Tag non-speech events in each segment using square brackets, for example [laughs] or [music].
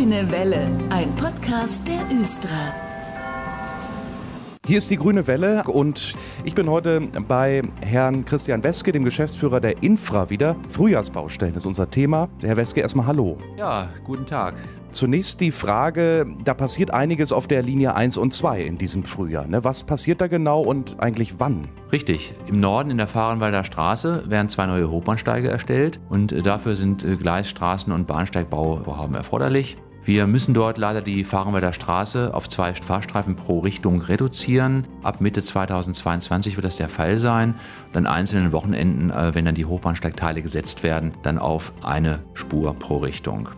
Grüne Welle, ein Podcast der Östra. Hier ist die Grüne Welle und ich bin heute bei Herrn Christian Weske, dem Geschäftsführer der Infra wieder. Frühjahrsbaustellen ist unser Thema. Herr Weske, erstmal Hallo. Ja, guten Tag. Zunächst die Frage, da passiert einiges auf der Linie 1 und 2 in diesem Frühjahr. Ne? Was passiert da genau und eigentlich wann? Richtig. Im Norden in der Fahrenwalder Straße werden zwei neue Hochbahnsteige erstellt und äh, dafür sind äh, Gleisstraßen und Bahnsteigbauvorhaben erforderlich. Wir müssen dort leider die Fahrenwalder Straße auf zwei Fahrstreifen pro Richtung reduzieren. Ab Mitte 2022 wird das der Fall sein. Und an einzelnen Wochenenden, äh, wenn dann die Hochbahnsteigteile gesetzt werden, dann auf eine Spur pro Richtung.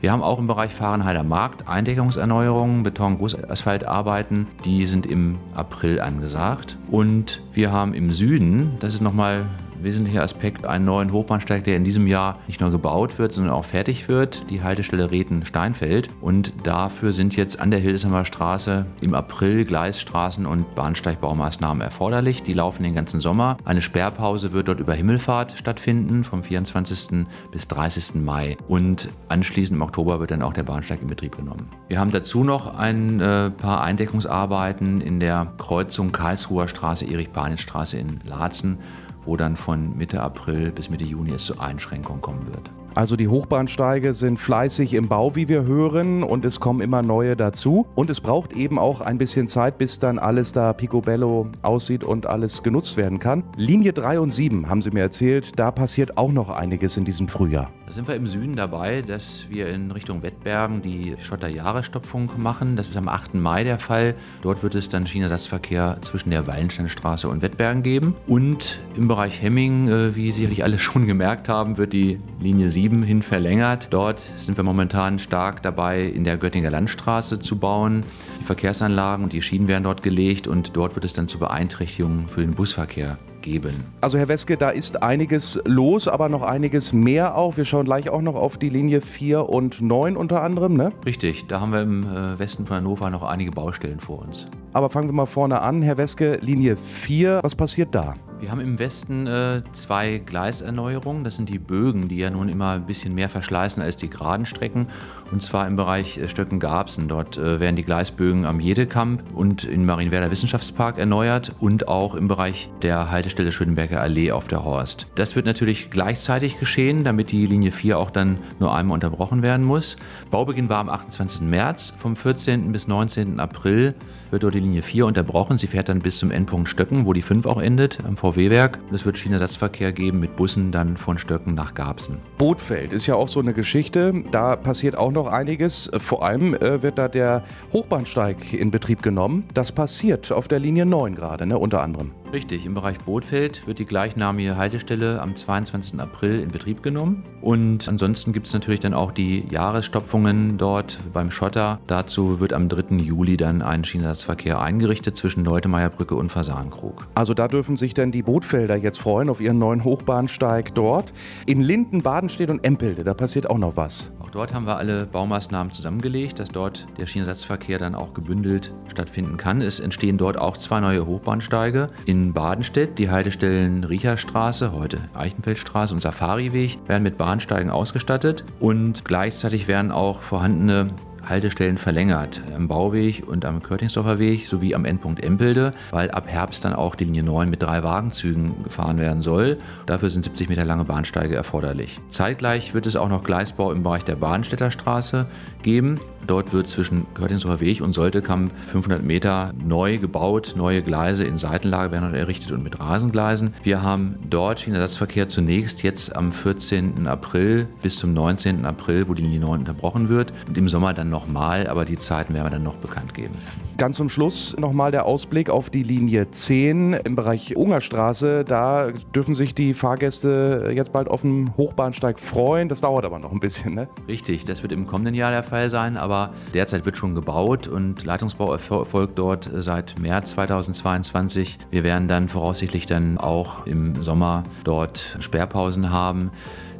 Wir haben auch im Bereich Fahrenheider Markt Eindeckungserneuerungen, Beton, Gussasphaltarbeiten. Die sind im April angesagt. Und wir haben im Süden, das ist nochmal wesentlicher Aspekt einen neuen Hochbahnsteig, der in diesem Jahr nicht nur gebaut wird, sondern auch fertig wird, die Haltestelle Reten-Steinfeld. Und dafür sind jetzt an der Hildesheimer Straße im April Gleisstraßen- und Bahnsteigbaumaßnahmen erforderlich. Die laufen den ganzen Sommer. Eine Sperrpause wird dort über Himmelfahrt stattfinden, vom 24. bis 30. Mai. Und anschließend im Oktober wird dann auch der Bahnsteig in Betrieb genommen. Wir haben dazu noch ein äh, paar Eindeckungsarbeiten in der Kreuzung Karlsruher Straße, Erich-Panitz-Straße in Laatzen wo dann von Mitte April bis Mitte Juni es zu Einschränkungen kommen wird. Also die Hochbahnsteige sind fleißig im Bau, wie wir hören, und es kommen immer neue dazu. Und es braucht eben auch ein bisschen Zeit, bis dann alles da picobello aussieht und alles genutzt werden kann. Linie 3 und 7 haben Sie mir erzählt, da passiert auch noch einiges in diesem Frühjahr. Da sind wir im Süden dabei, dass wir in Richtung Wettbergen die Schotter-Jahresstopfung machen. Das ist am 8. Mai der Fall. Dort wird es dann Schienenersatzverkehr zwischen der Wallensteinstraße und Wettbergen geben. Und im Bereich Hemming, äh, wie sicherlich alle [laughs] schon gemerkt haben, wird die Linie 7 hin verlängert. Dort sind wir momentan stark dabei, in der Göttinger Landstraße zu bauen. Die Verkehrsanlagen und die Schienen werden dort gelegt und dort wird es dann zu Beeinträchtigungen für den Busverkehr geben. Also Herr Weske, da ist einiges los, aber noch einiges mehr auch. Wir schauen gleich auch noch auf die Linie 4 und 9 unter anderem, ne? Richtig, da haben wir im äh, Westen von Hannover noch einige Baustellen vor uns. Aber fangen wir mal vorne an. Herr Weske, Linie 4, was passiert da? Wir haben im Westen äh, zwei Gleiserneuerungen. Das sind die Bögen, die ja nun immer ein bisschen mehr verschleißen als die geraden Strecken. Und zwar im Bereich äh, Stöcken-Garbsen. Dort äh, werden die Gleisbögen am Jedekamp und in Marienwerder Wissenschaftspark erneuert und auch im Bereich der Haltestelle Schöneberger Allee auf der Horst. Das wird natürlich gleichzeitig geschehen, damit die Linie 4 auch dann nur einmal unterbrochen werden muss. Baubeginn war am 28. März. Vom 14. bis 19. April wird dort die Linie 4 unterbrochen. Sie fährt dann bis zum Endpunkt Stöcken, wo die 5 auch endet, am VW-Werk. Es wird Schienenersatzverkehr geben mit Bussen dann von Stöcken nach Garbsen. Bootfeld ist ja auch so eine Geschichte. Da passiert auch noch einiges. Vor allem äh, wird da der Hochbahnsteig in Betrieb genommen. Das passiert auf der Linie 9 gerade, ne, unter anderem. Richtig, im Bereich Bootfeld wird die gleichnamige Haltestelle am 22. April in Betrieb genommen. Und ansonsten gibt es natürlich dann auch die Jahresstopfungen dort beim Schotter. Dazu wird am 3. Juli dann ein Schienenersatzverkehr eingerichtet zwischen Leutemeierbrücke und Fasankrug. Also da dürfen sich dann die Bootfelder jetzt freuen auf ihren neuen Hochbahnsteig dort. In Linden, Badenstedt und Empelde, da passiert auch noch was. Auch dort haben wir alle Baumaßnahmen zusammengelegt, dass dort der Schienenersatzverkehr dann auch gebündelt stattfinden kann. Es entstehen dort auch zwei neue Hochbahnsteige. In Badenstedt die Haltestellen Riecherstraße, heute Eichenfeldstraße und Safariweg werden mit Bahnsteigen ausgestattet und gleichzeitig werden auch vorhandene Haltestellen verlängert. Am Bauweg und am Körtingsdorfer Weg sowie am Endpunkt Empelde, weil ab Herbst dann auch die Linie 9 mit drei Wagenzügen gefahren werden soll. Dafür sind 70 Meter lange Bahnsteige erforderlich. Zeitgleich wird es auch noch Gleisbau im Bereich der Bahnstädter Straße geben. Dort wird zwischen Körtingsdorfer Weg und Soltekamp 500 Meter neu gebaut. Neue Gleise in Seitenlage werden errichtet und mit Rasengleisen. Wir haben dort Schienenersatzverkehr zunächst jetzt am 14. April bis zum 19. April, wo die Linie 9 unterbrochen wird. Und im Sommer dann nochmal, aber die Zeiten werden wir dann noch bekannt geben. Ganz zum Schluss nochmal der Ausblick auf die Linie 10 im Bereich Ungerstraße. Da dürfen sich die Fahrgäste jetzt bald auf dem Hochbahnsteig freuen. Das dauert aber noch ein bisschen, ne? Richtig, das wird im kommenden Jahr der Fall sein, aber derzeit wird schon gebaut und Leitungsbau erfolgt dort seit März 2022. Wir werden dann voraussichtlich dann auch im Sommer dort Sperrpausen haben.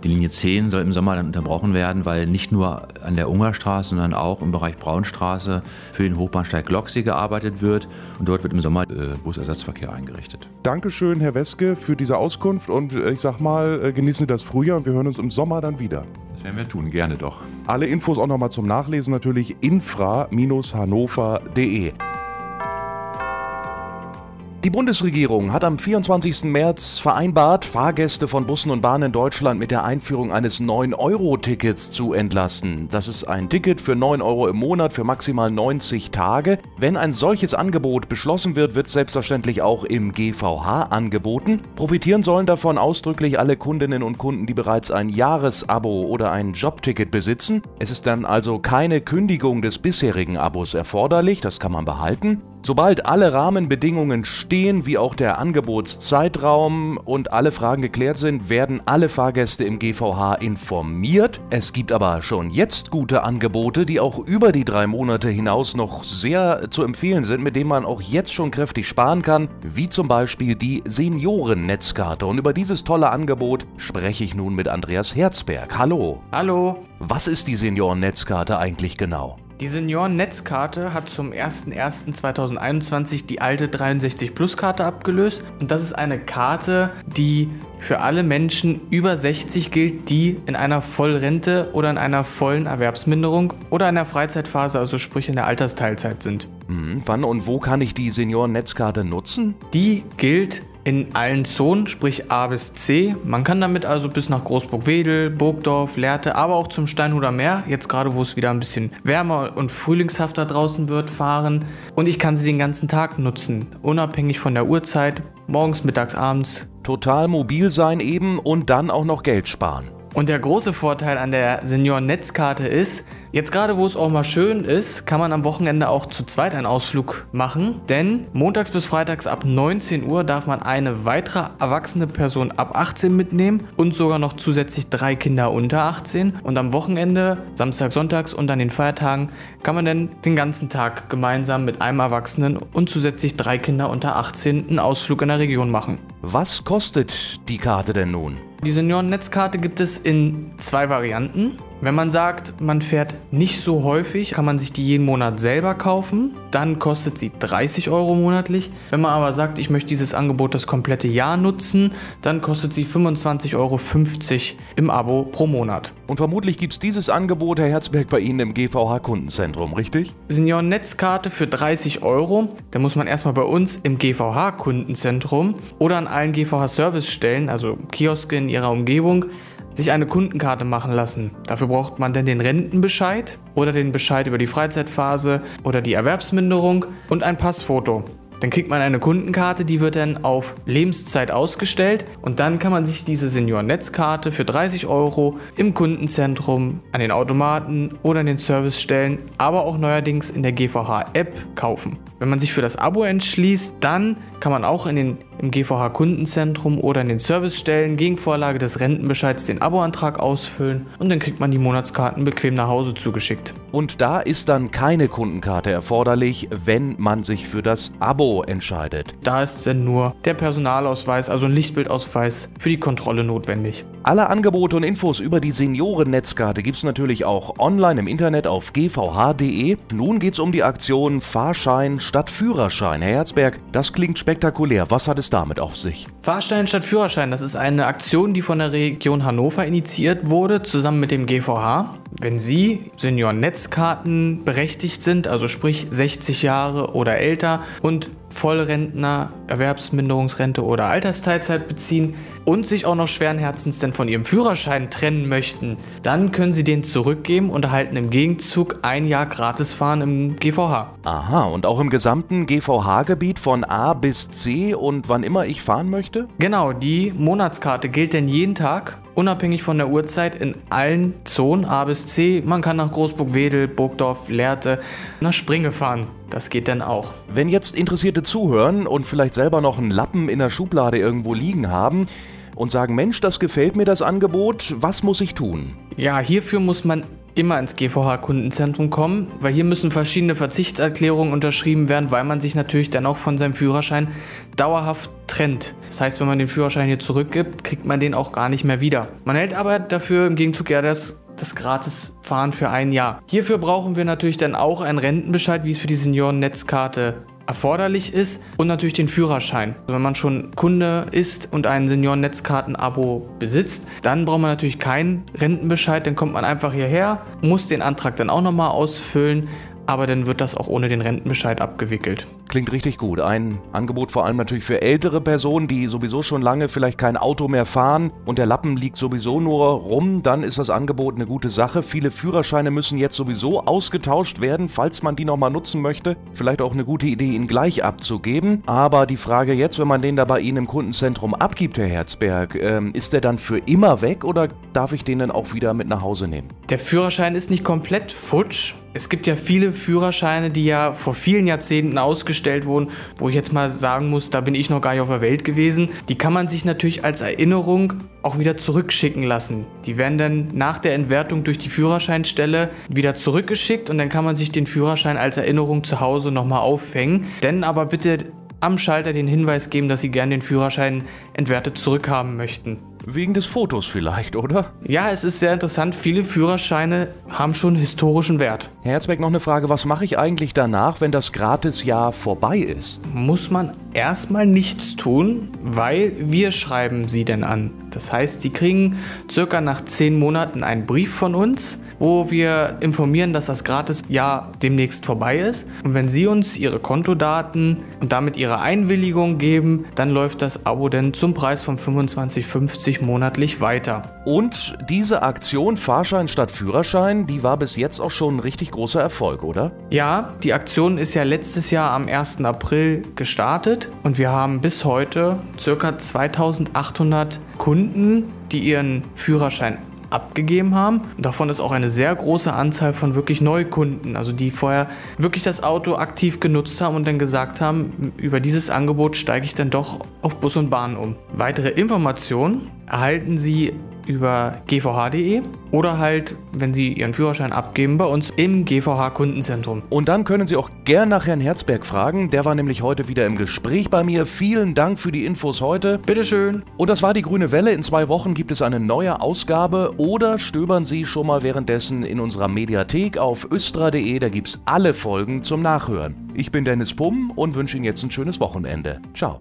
Die Linie 10 soll im Sommer dann unterbrochen werden, weil nicht nur an der Ungerstraße, sondern auch im Bereich Braunstraße für den Hochbahnsteig Loxi gearbeitet wird. Und dort wird im Sommer äh, Busersatzverkehr eingerichtet. Dankeschön, Herr Weske, für diese Auskunft und äh, ich sag mal, äh, genießen Sie das Frühjahr und wir hören uns im Sommer dann wieder. Das werden wir tun, gerne doch. Alle Infos auch nochmal zum Nachlesen natürlich infra-hannover.de. Die Bundesregierung hat am 24. März vereinbart, Fahrgäste von Bussen und Bahnen in Deutschland mit der Einführung eines 9-Euro-Tickets zu entlasten. Das ist ein Ticket für 9 Euro im Monat für maximal 90 Tage. Wenn ein solches Angebot beschlossen wird, wird selbstverständlich auch im GVH angeboten. Profitieren sollen davon ausdrücklich alle Kundinnen und Kunden, die bereits ein Jahresabo oder ein Jobticket besitzen. Es ist dann also keine Kündigung des bisherigen Abos erforderlich, das kann man behalten. Sobald alle Rahmenbedingungen stehen, wie auch der Angebotszeitraum und alle Fragen geklärt sind, werden alle Fahrgäste im GVH informiert. Es gibt aber schon jetzt gute Angebote, die auch über die drei Monate hinaus noch sehr zu empfehlen sind, mit denen man auch jetzt schon kräftig sparen kann, wie zum Beispiel die Senioren-Netzkarte. Und über dieses tolle Angebot spreche ich nun mit Andreas Herzberg. Hallo. Hallo. Was ist die Senioren-Netzkarte eigentlich genau? Die Senioren-Netzkarte hat zum 01.01.2021 die alte 63 Plus Karte abgelöst und das ist eine Karte, die für alle Menschen über 60 gilt, die in einer Vollrente oder in einer vollen Erwerbsminderung oder einer Freizeitphase, also sprich in der Altersteilzeit sind. Hm, wann und wo kann ich die Senioren-Netzkarte nutzen? Die gilt in allen Zonen, sprich A bis C. Man kann damit also bis nach Großburg-Wedel, Burgdorf, Lehrte, aber auch zum Steinhuder Meer, jetzt gerade wo es wieder ein bisschen wärmer und frühlingshafter draußen wird, fahren. Und ich kann sie den ganzen Tag nutzen, unabhängig von der Uhrzeit, morgens, mittags, abends. Total mobil sein eben und dann auch noch Geld sparen. Und der große Vorteil an der Senioren-Netzkarte ist, Jetzt gerade, wo es auch mal schön ist, kann man am Wochenende auch zu zweit einen Ausflug machen, denn montags bis freitags ab 19 Uhr darf man eine weitere erwachsene Person ab 18 mitnehmen und sogar noch zusätzlich drei Kinder unter 18 und am Wochenende, Samstag, Sonntags und an den Feiertagen kann man dann den ganzen Tag gemeinsam mit einem Erwachsenen und zusätzlich drei Kinder unter 18 einen Ausflug in der Region machen. Was kostet die Karte denn nun? Die Senioren-Netzkarte gibt es in zwei Varianten. Wenn man sagt, man fährt nicht so häufig, kann man sich die jeden Monat selber kaufen. Dann kostet sie 30 Euro monatlich. Wenn man aber sagt, ich möchte dieses Angebot das komplette Jahr nutzen, dann kostet sie 25,50 Euro im Abo pro Monat. Und vermutlich gibt es dieses Angebot, Herr Herzberg, bei Ihnen im GVH-Kundenzentrum, richtig? Senioren-Netzkarte für 30 Euro. Da muss man erstmal bei uns im GVH-Kundenzentrum oder an allen GVH-Servicestellen, also Kioske in Ihrer Umgebung, sich eine Kundenkarte machen lassen. Dafür braucht man dann den Rentenbescheid oder den Bescheid über die Freizeitphase oder die Erwerbsminderung und ein Passfoto. Dann kriegt man eine Kundenkarte, die wird dann auf Lebenszeit ausgestellt und dann kann man sich diese Senioren-Netzkarte für 30 Euro im Kundenzentrum, an den Automaten oder in den Servicestellen, aber auch neuerdings in der GVH-App kaufen. Wenn man sich für das Abo entschließt, dann kann man auch in den, im GVH-Kundenzentrum oder in den Servicestellen gegen Vorlage des Rentenbescheids den Aboantrag ausfüllen und dann kriegt man die Monatskarten bequem nach Hause zugeschickt. Und da ist dann keine Kundenkarte erforderlich, wenn man sich für das Abo entscheidet. Da ist dann nur der Personalausweis, also ein Lichtbildausweis, für die Kontrolle notwendig. Alle Angebote und Infos über die Senioren-Netzkarte gibt es natürlich auch online im Internet auf gvh.de. Nun geht es um die Aktion Fahrschein statt Führerschein. Herr Herzberg, das klingt spektakulär. Was hat es damit auf sich? Fahrschein statt Führerschein, das ist eine Aktion, die von der Region Hannover initiiert wurde, zusammen mit dem GVH. Wenn Sie Senioren-Netzkarten berechtigt sind, also sprich 60 Jahre oder älter und Vollrentner, Erwerbsminderungsrente oder Altersteilzeit beziehen und sich auch noch schweren Herzens denn von ihrem Führerschein trennen möchten, dann können sie den zurückgeben und erhalten im Gegenzug ein Jahr Gratisfahren im GVH. Aha, und auch im gesamten GVH-Gebiet von A bis C und wann immer ich fahren möchte? Genau, die Monatskarte gilt denn jeden Tag unabhängig von der Uhrzeit in allen Zonen A bis C. Man kann nach Großburg-Wedel, Burgdorf, Lehrte, nach Springe fahren. Das geht dann auch. Wenn jetzt Interessierte zuhören und vielleicht selber noch einen Lappen in der Schublade irgendwo liegen haben und sagen, Mensch, das gefällt mir das Angebot, was muss ich tun? Ja, hierfür muss man immer ins GVH-Kundenzentrum kommen, weil hier müssen verschiedene Verzichtserklärungen unterschrieben werden, weil man sich natürlich dann auch von seinem Führerschein dauerhaft trennt. Das heißt, wenn man den Führerschein hier zurückgibt, kriegt man den auch gar nicht mehr wieder. Man hält aber dafür im Gegenzug ja das das Gratisfahren für ein Jahr. Hierfür brauchen wir natürlich dann auch einen Rentenbescheid, wie es für die Senioren-Netzkarte erforderlich ist und natürlich den Führerschein. Also wenn man schon Kunde ist und ein Senioren-Netzkarten-Abo besitzt, dann braucht man natürlich keinen Rentenbescheid, dann kommt man einfach hierher, muss den Antrag dann auch nochmal ausfüllen, aber dann wird das auch ohne den Rentenbescheid abgewickelt. Klingt richtig gut. Ein Angebot vor allem natürlich für ältere Personen, die sowieso schon lange vielleicht kein Auto mehr fahren und der Lappen liegt sowieso nur rum. Dann ist das Angebot eine gute Sache. Viele Führerscheine müssen jetzt sowieso ausgetauscht werden, falls man die nochmal nutzen möchte. Vielleicht auch eine gute Idee, ihn gleich abzugeben. Aber die Frage jetzt, wenn man den da bei Ihnen im Kundenzentrum abgibt, Herr Herzberg, ähm, ist der dann für immer weg oder darf ich den dann auch wieder mit nach Hause nehmen? Der Führerschein ist nicht komplett futsch. Es gibt ja viele Führerscheine, die ja vor vielen Jahrzehnten ausgestellt wurden, wo ich jetzt mal sagen muss, da bin ich noch gar nicht auf der Welt gewesen. Die kann man sich natürlich als Erinnerung auch wieder zurückschicken lassen. Die werden dann nach der Entwertung durch die Führerscheinstelle wieder zurückgeschickt und dann kann man sich den Führerschein als Erinnerung zu Hause nochmal aufhängen. Denn aber bitte am Schalter den Hinweis geben, dass Sie gerne den Führerschein entwertet zurückhaben möchten. Wegen des Fotos vielleicht, oder? Ja, es ist sehr interessant. Viele Führerscheine haben schon historischen Wert. Herr Herzberg, noch eine Frage. Was mache ich eigentlich danach, wenn das Gratisjahr vorbei ist? Muss man erstmal nichts tun, weil wir schreiben sie denn an. Das heißt, sie kriegen circa nach zehn Monaten einen Brief von uns, wo wir informieren, dass das Gratisjahr demnächst vorbei ist. Und wenn sie uns ihre Kontodaten und damit ihre Einwilligung geben, dann läuft das Abo dann zum Preis von 25,50 monatlich weiter. Und diese Aktion Fahrschein statt Führerschein, die war bis jetzt auch schon ein richtig großer Erfolg, oder? Ja, die Aktion ist ja letztes Jahr am 1. April gestartet und wir haben bis heute ca. 2800 Kunden, die ihren Führerschein abgegeben haben. Davon ist auch eine sehr große Anzahl von wirklich Neukunden, also die vorher wirklich das Auto aktiv genutzt haben und dann gesagt haben, über dieses Angebot steige ich dann doch auf Bus und Bahn um. Weitere Informationen erhalten Sie über gvh.de oder halt, wenn Sie Ihren Führerschein abgeben, bei uns im GVH Kundenzentrum. Und dann können Sie auch gern nach Herrn Herzberg fragen. Der war nämlich heute wieder im Gespräch bei mir. Vielen Dank für die Infos heute. Bitteschön. Und das war die Grüne Welle. In zwei Wochen gibt es eine neue Ausgabe. Oder stöbern Sie schon mal währenddessen in unserer Mediathek auf östra.de. Da gibt es alle Folgen zum Nachhören. Ich bin Dennis Pumm und wünsche Ihnen jetzt ein schönes Wochenende. Ciao.